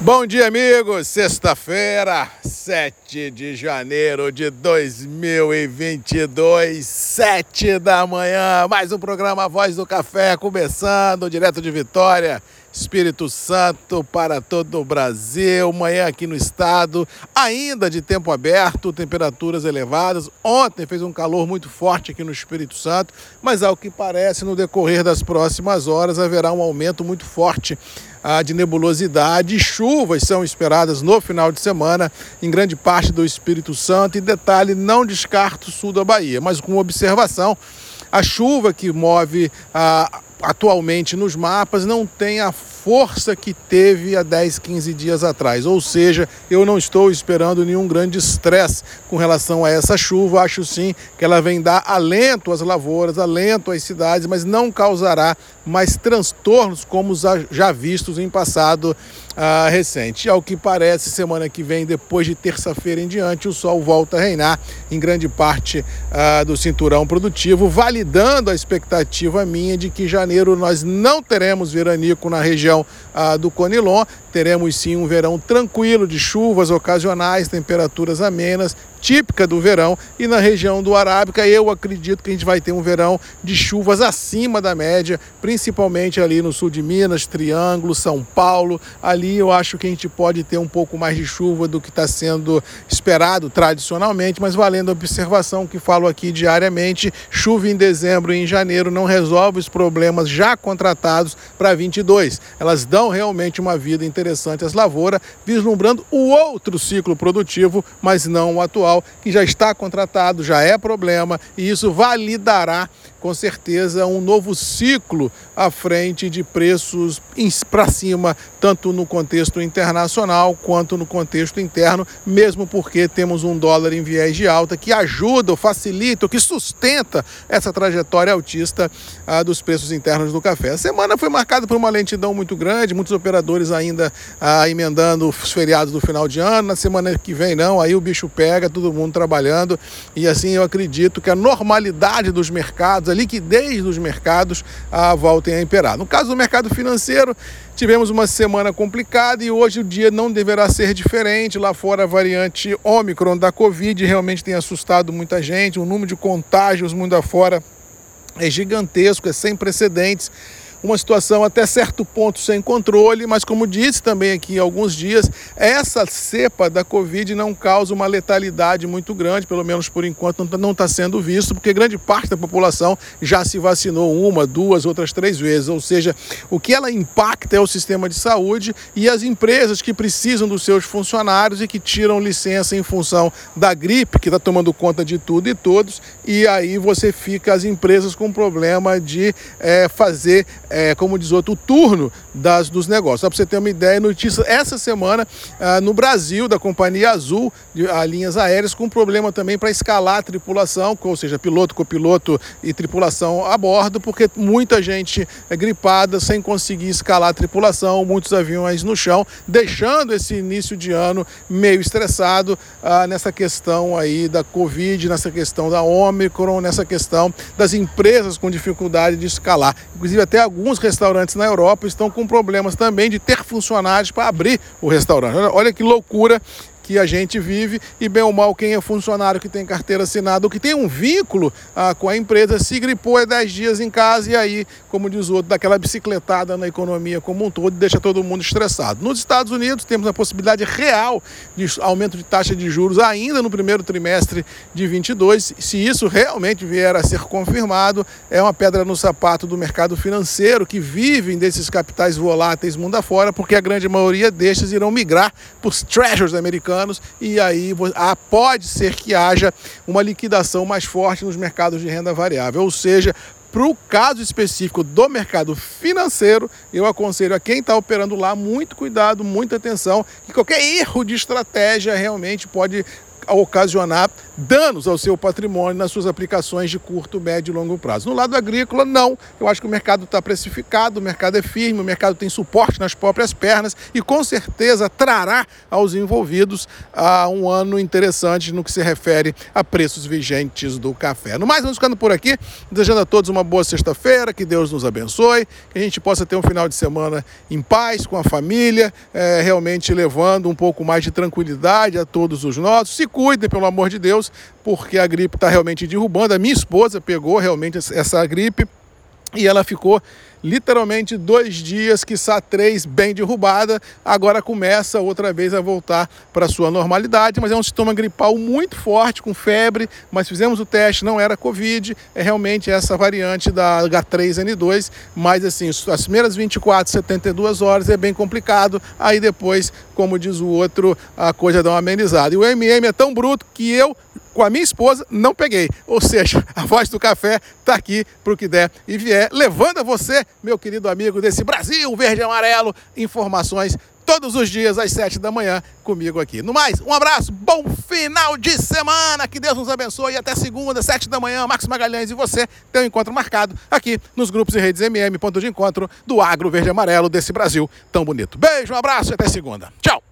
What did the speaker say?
Bom dia, amigos. Sexta-feira, 7 de janeiro de 2022, 7 da manhã. Mais um programa Voz do Café começando, direto de Vitória. Espírito Santo para todo o Brasil. Manhã aqui no estado, ainda de tempo aberto, temperaturas elevadas. Ontem fez um calor muito forte aqui no Espírito Santo, mas ao que parece, no decorrer das próximas horas haverá um aumento muito forte ah, de nebulosidade. Chuvas são esperadas no final de semana em grande parte do Espírito Santo. E detalhe, não descarto o sul da Bahia, mas com observação, a chuva que move a ah, atualmente nos mapas não tem a força que teve há 10, 15 dias atrás. Ou seja, eu não estou esperando nenhum grande estresse com relação a essa chuva. Acho sim que ela vem dar alento às lavouras, alento às cidades, mas não causará mais transtornos como já vistos em passado uh, recente. E ao que parece, semana que vem, depois de terça-feira em diante, o sol volta a reinar em grande parte uh, do cinturão produtivo, validando a expectativa minha de que janeiro nós não teremos veranico na região região ah, do Conilon. Teremos sim um verão tranquilo de chuvas ocasionais, temperaturas amenas, típica do verão. E na região do Arábica, eu acredito que a gente vai ter um verão de chuvas acima da média, principalmente ali no sul de Minas, Triângulo, São Paulo. Ali eu acho que a gente pode ter um pouco mais de chuva do que está sendo esperado tradicionalmente, mas valendo a observação que falo aqui diariamente, chuva em dezembro e em janeiro não resolve os problemas já contratados para 22 elas dão realmente uma vida interessante às lavouras, vislumbrando o outro ciclo produtivo, mas não o atual, que já está contratado, já é problema, e isso validará com certeza um novo ciclo à frente de preços para cima, tanto no contexto internacional quanto no contexto interno, mesmo porque temos um dólar em viés de alta que ajuda, facilita, que sustenta essa trajetória altista ah, dos preços internos do café. A semana foi marcada por uma lentidão muito grande, muitos operadores ainda ah, emendando os feriados do final de ano. Na semana que vem, não, aí o bicho pega, todo mundo trabalhando, e assim eu acredito que a normalidade dos mercados, a liquidez dos mercados ah, voltem a imperar. No caso do mercado financeiro, tivemos uma semana complicada e hoje o dia não deverá ser diferente. Lá fora, a variante Ômicron da Covid realmente tem assustado muita gente. O número de contágios mundo afora é gigantesco, é sem precedentes uma situação até certo ponto sem controle, mas como disse também aqui há alguns dias, essa cepa da Covid não causa uma letalidade muito grande, pelo menos por enquanto não está sendo visto, porque grande parte da população já se vacinou uma, duas, outras três vezes. Ou seja, o que ela impacta é o sistema de saúde e as empresas que precisam dos seus funcionários e que tiram licença em função da gripe, que está tomando conta de tudo e todos, e aí você fica as empresas com problema de é, fazer é, como diz outro, o turno das, dos negócios. Só para você ter uma ideia, notícia essa semana ah, no Brasil, da Companhia Azul, de a linhas aéreas, com problema também para escalar a tripulação, ou seja, piloto, copiloto e tripulação a bordo, porque muita gente é gripada sem conseguir escalar a tripulação, muitos aviões no chão, deixando esse início de ano meio estressado ah, nessa questão aí da Covid, nessa questão da Omicron, nessa questão das empresas com dificuldade de escalar. Inclusive até alguns alguns restaurantes na Europa estão com problemas também de ter funcionários para abrir o restaurante. Olha que loucura que a gente vive e bem ou mal quem é funcionário que tem carteira assinada ou que tem um vínculo ah, com a empresa se gripou é 10 dias em casa e aí, como diz o outro, daquela bicicletada na economia como um todo deixa todo mundo estressado. Nos Estados Unidos temos a possibilidade real de aumento de taxa de juros ainda no primeiro trimestre de 22. Se isso realmente vier a ser confirmado, é uma pedra no sapato do mercado financeiro que vivem desses capitais voláteis mundo afora, porque a grande maioria destes irão migrar para os treasures americanos americanos e aí ah, pode ser que haja uma liquidação mais forte nos mercados de renda variável, ou seja, para o caso específico do mercado financeiro, eu aconselho a quem está operando lá muito cuidado, muita atenção, que qualquer erro de estratégia realmente pode ocasionar danos ao seu patrimônio nas suas aplicações de curto, médio e longo prazo. No lado agrícola, não. Eu acho que o mercado está precificado, o mercado é firme, o mercado tem suporte nas próprias pernas e com certeza trará aos envolvidos a um ano interessante no que se refere a preços vigentes do café. No mais, vamos ficando por aqui, desejando a todos uma boa sexta-feira, que Deus nos abençoe, que a gente possa ter um final de semana em paz, com a família, é, realmente levando um pouco mais de tranquilidade a todos os nossos. Se cuidem, pelo amor de Deus, porque a gripe está realmente derrubando. A minha esposa pegou realmente essa gripe e ela ficou literalmente dois dias, quiçá três, bem derrubada. Agora começa outra vez a voltar para sua normalidade, mas é um sintoma gripal muito forte, com febre. Mas fizemos o teste, não era Covid, é realmente essa variante da H3N2. Mas assim, as primeiras 24, 72 horas é bem complicado. Aí depois, como diz o outro, a coisa dá uma amenizada. E o MM é tão bruto que eu com a minha esposa, não peguei. Ou seja, a voz do café está aqui para o que der e vier, levando a você, meu querido amigo desse Brasil verde e amarelo, informações todos os dias às sete da manhã comigo aqui. No mais, um abraço, bom final de semana, que Deus nos abençoe e até segunda, sete da manhã, Marcos Magalhães e você tem um encontro marcado aqui nos grupos e redes MM, ponto de encontro do agro verde e amarelo desse Brasil tão bonito. Beijo, um abraço e até segunda. Tchau!